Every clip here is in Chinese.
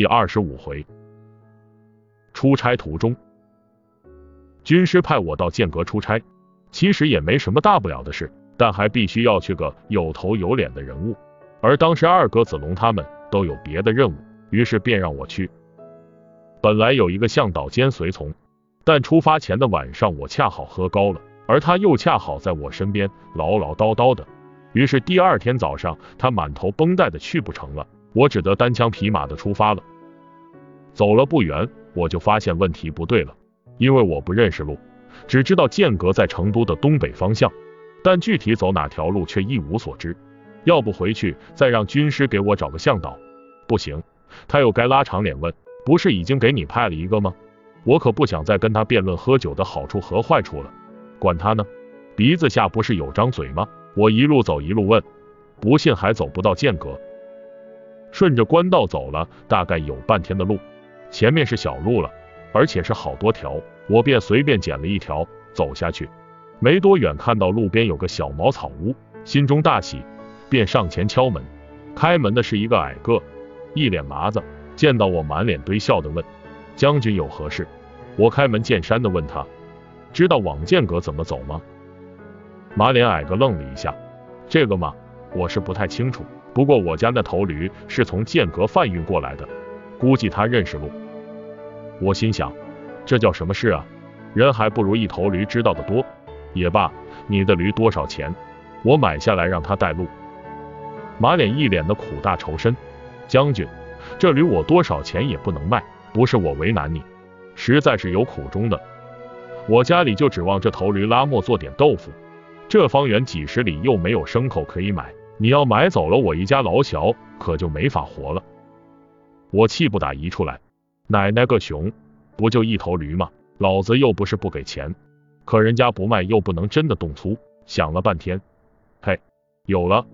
第二十五回，出差途中，军师派我到剑阁出差，其实也没什么大不了的事，但还必须要去个有头有脸的人物。而当时二哥子龙他们都有别的任务，于是便让我去。本来有一个向导兼随从，但出发前的晚上我恰好喝高了，而他又恰好在我身边唠唠叨叨的，于是第二天早上他满头绷带的去不成了，我只得单枪匹马的出发了。走了不远，我就发现问题不对了，因为我不认识路，只知道剑阁在成都的东北方向，但具体走哪条路却一无所知。要不回去再让军师给我找个向导？不行，他又该拉长脸问，不是已经给你派了一个吗？我可不想再跟他辩论喝酒的好处和坏处了。管他呢，鼻子下不是有张嘴吗？我一路走一路问，不信还走不到剑阁。顺着官道走了大概有半天的路。前面是小路了，而且是好多条，我便随便捡了一条走下去。没多远，看到路边有个小茅草屋，心中大喜，便上前敲门。开门的是一个矮个，一脸麻子，见到我满脸堆笑的问：“将军有何事？”我开门见山的问他：“知道往剑阁怎么走吗？”马脸矮个愣了一下：“这个嘛，我是不太清楚。不过我家那头驴是从剑阁贩运过来的。”估计他认识路，我心想，这叫什么事啊？人还不如一头驴知道的多。也罢，你的驴多少钱？我买下来让他带路。马脸一脸的苦大仇深，将军，这驴我多少钱也不能卖，不是我为难你，实在是有苦衷的。我家里就指望这头驴拉磨做点豆腐，这方圆几十里又没有牲口可以买，你要买走了我一家老小，可就没法活了。我气不打一处来，奶奶个熊，不就一头驴吗？老子又不是不给钱，可人家不卖又不能真的动粗。想了半天，嘿，有了！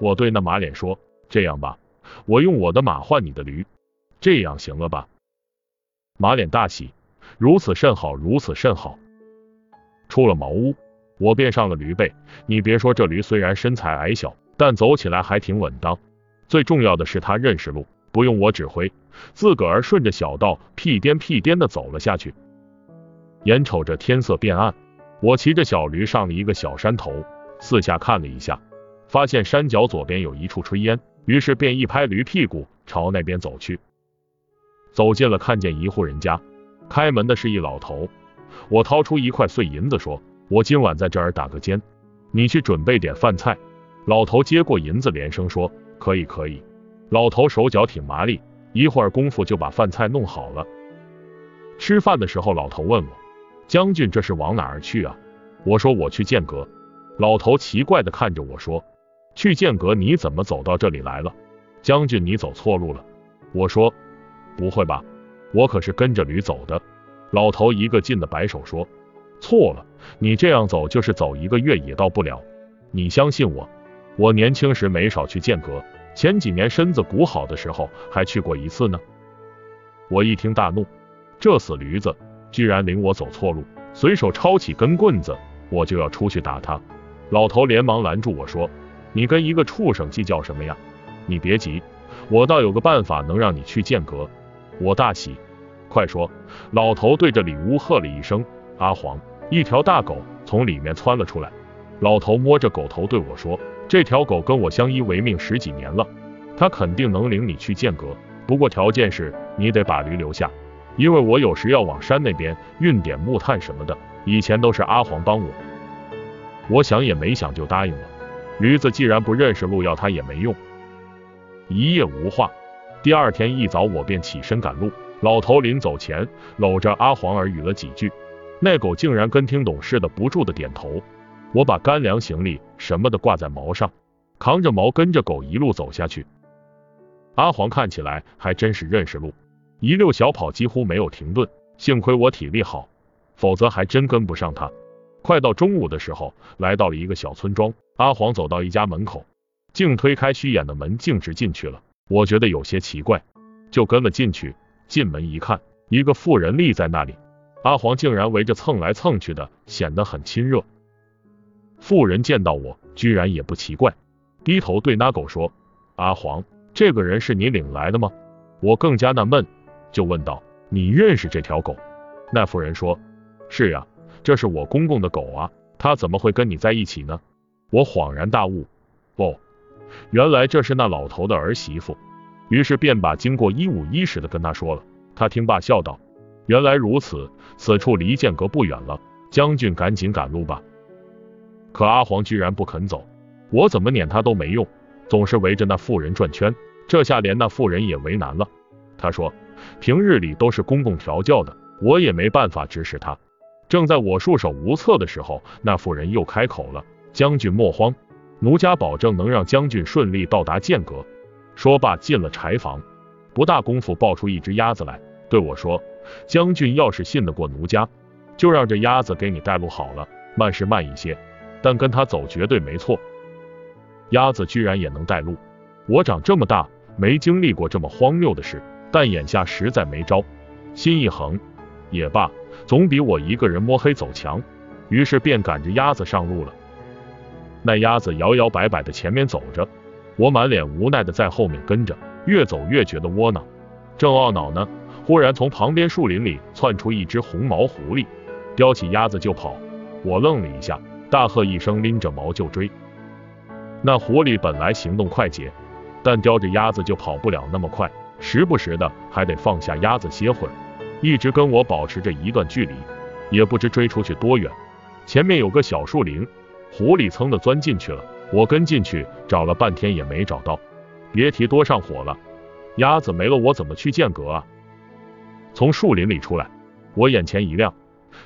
我对那马脸说：“这样吧，我用我的马换你的驴，这样行了吧？”马脸大喜，如此甚好，如此甚好。出了茅屋，我便上了驴背。你别说，这驴虽然身材矮小，但走起来还挺稳当。最重要的是，他认识路。不用我指挥，自个儿顺着小道屁颠屁颠的走了下去。眼瞅着天色变暗，我骑着小驴上了一个小山头，四下看了一下，发现山脚左边有一处炊烟，于是便一拍驴屁股朝那边走去。走近了，看见一户人家，开门的是一老头。我掏出一块碎银子，说：“我今晚在这儿打个尖，你去准备点饭菜。”老头接过银子，连声说：“可以，可以。”老头手脚挺麻利，一会儿功夫就把饭菜弄好了。吃饭的时候，老头问我：“将军这是往哪儿去啊？”我说：“我去剑阁。”老头奇怪的看着我说：“去剑阁？你怎么走到这里来了？”将军，你走错路了。我说：“不会吧，我可是跟着驴走的。”老头一个劲的摆手说：“错了，你这样走就是走一个月也到不了。你相信我，我年轻时没少去剑阁。”前几年身子骨好的时候还去过一次呢。我一听大怒，这死驴子居然领我走错路，随手抄起根棍子，我就要出去打他。老头连忙拦住我说：“你跟一个畜生计较什么呀？你别急，我倒有个办法能让你去剑阁。”我大喜，快说！老头对着里屋喝了一声：“阿黄！”一条大狗从里面窜了出来。老头摸着狗头对我说。这条狗跟我相依为命十几年了，它肯定能领你去剑阁，不过条件是你得把驴留下，因为我有时要往山那边运点木炭什么的，以前都是阿黄帮我。我想也没想就答应了。驴子既然不认识路，要它也没用。一夜无话，第二天一早我便起身赶路。老头临走前搂着阿黄耳语了几句，那狗竟然跟听懂似的，不住的点头。我把干粮、行李什么的挂在毛上，扛着毛跟着狗一路走下去。阿黄看起来还真是认识路，一溜小跑几乎没有停顿。幸亏我体力好，否则还真跟不上他。快到中午的时候，来到了一个小村庄。阿黄走到一家门口，竟推开虚掩的门，径直进去了。我觉得有些奇怪，就跟了进去。进门一看，一个妇人立在那里，阿黄竟然围着蹭来蹭去的，显得很亲热。妇人见到我，居然也不奇怪，低头对那狗说：“阿黄，这个人是你领来的吗？”我更加纳闷，就问道：“你认识这条狗？”那妇人说：“是呀，这是我公公的狗啊，它怎么会跟你在一起呢？”我恍然大悟，哦，原来这是那老头的儿媳妇。于是便把经过一五一十的跟他说了。他听罢笑道：“原来如此，此处离剑阁不远了，将军赶紧赶路吧。”可阿黄居然不肯走，我怎么撵他都没用，总是围着那妇人转圈。这下连那妇人也为难了。他说：“平日里都是公公调教的，我也没办法指使他。”正在我束手无策的时候，那妇人又开口了：“将军莫慌，奴家保证能让将军顺利到达剑阁。”说罢进了柴房，不大功夫抱出一只鸭子来，对我说：“将军要是信得过奴家，就让这鸭子给你带路好了。慢是慢一些，但跟他走绝对没错。”鸭子居然也能带路，我长这么大没经历过这么荒谬的事，但眼下实在没招，心一横，也罢，总比我一个人摸黑走强。于是便赶着鸭子上路了。那鸭子摇摇摆摆的前面走着，我满脸无奈的在后面跟着，越走越觉得窝囊。正懊恼呢，忽然从旁边树林里窜出一只红毛狐狸，叼起鸭子就跑。我愣了一下，大喝一声，拎着毛就追。那狐狸本来行动快捷，但叼着鸭子就跑不了那么快，时不时的还得放下鸭子歇会儿，一直跟我保持着一段距离，也不知追出去多远。前面有个小树林，狐狸噌的钻进去了，我跟进去找了半天也没找到，别提多上火了。鸭子没了，我怎么去剑阁啊？从树林里出来，我眼前一亮，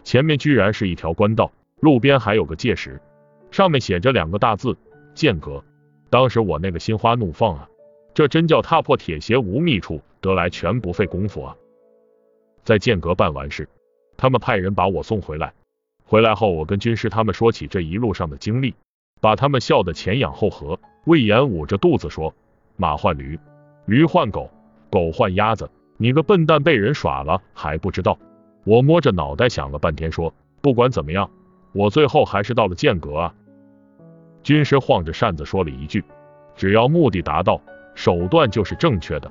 前面居然是一条官道，路边还有个界石，上面写着两个大字。剑阁，当时我那个心花怒放啊，这真叫踏破铁鞋无觅处，得来全不费工夫啊。在剑阁办完事，他们派人把我送回来。回来后，我跟军师他们说起这一路上的经历，把他们笑得前仰后合。魏延捂着肚子说：“马换驴，驴换狗，狗换鸭子，你个笨蛋被人耍了还不知道。”我摸着脑袋想了半天，说：“不管怎么样，我最后还是到了剑阁啊。”军师晃着扇子说了一句：“只要目的达到，手段就是正确的。”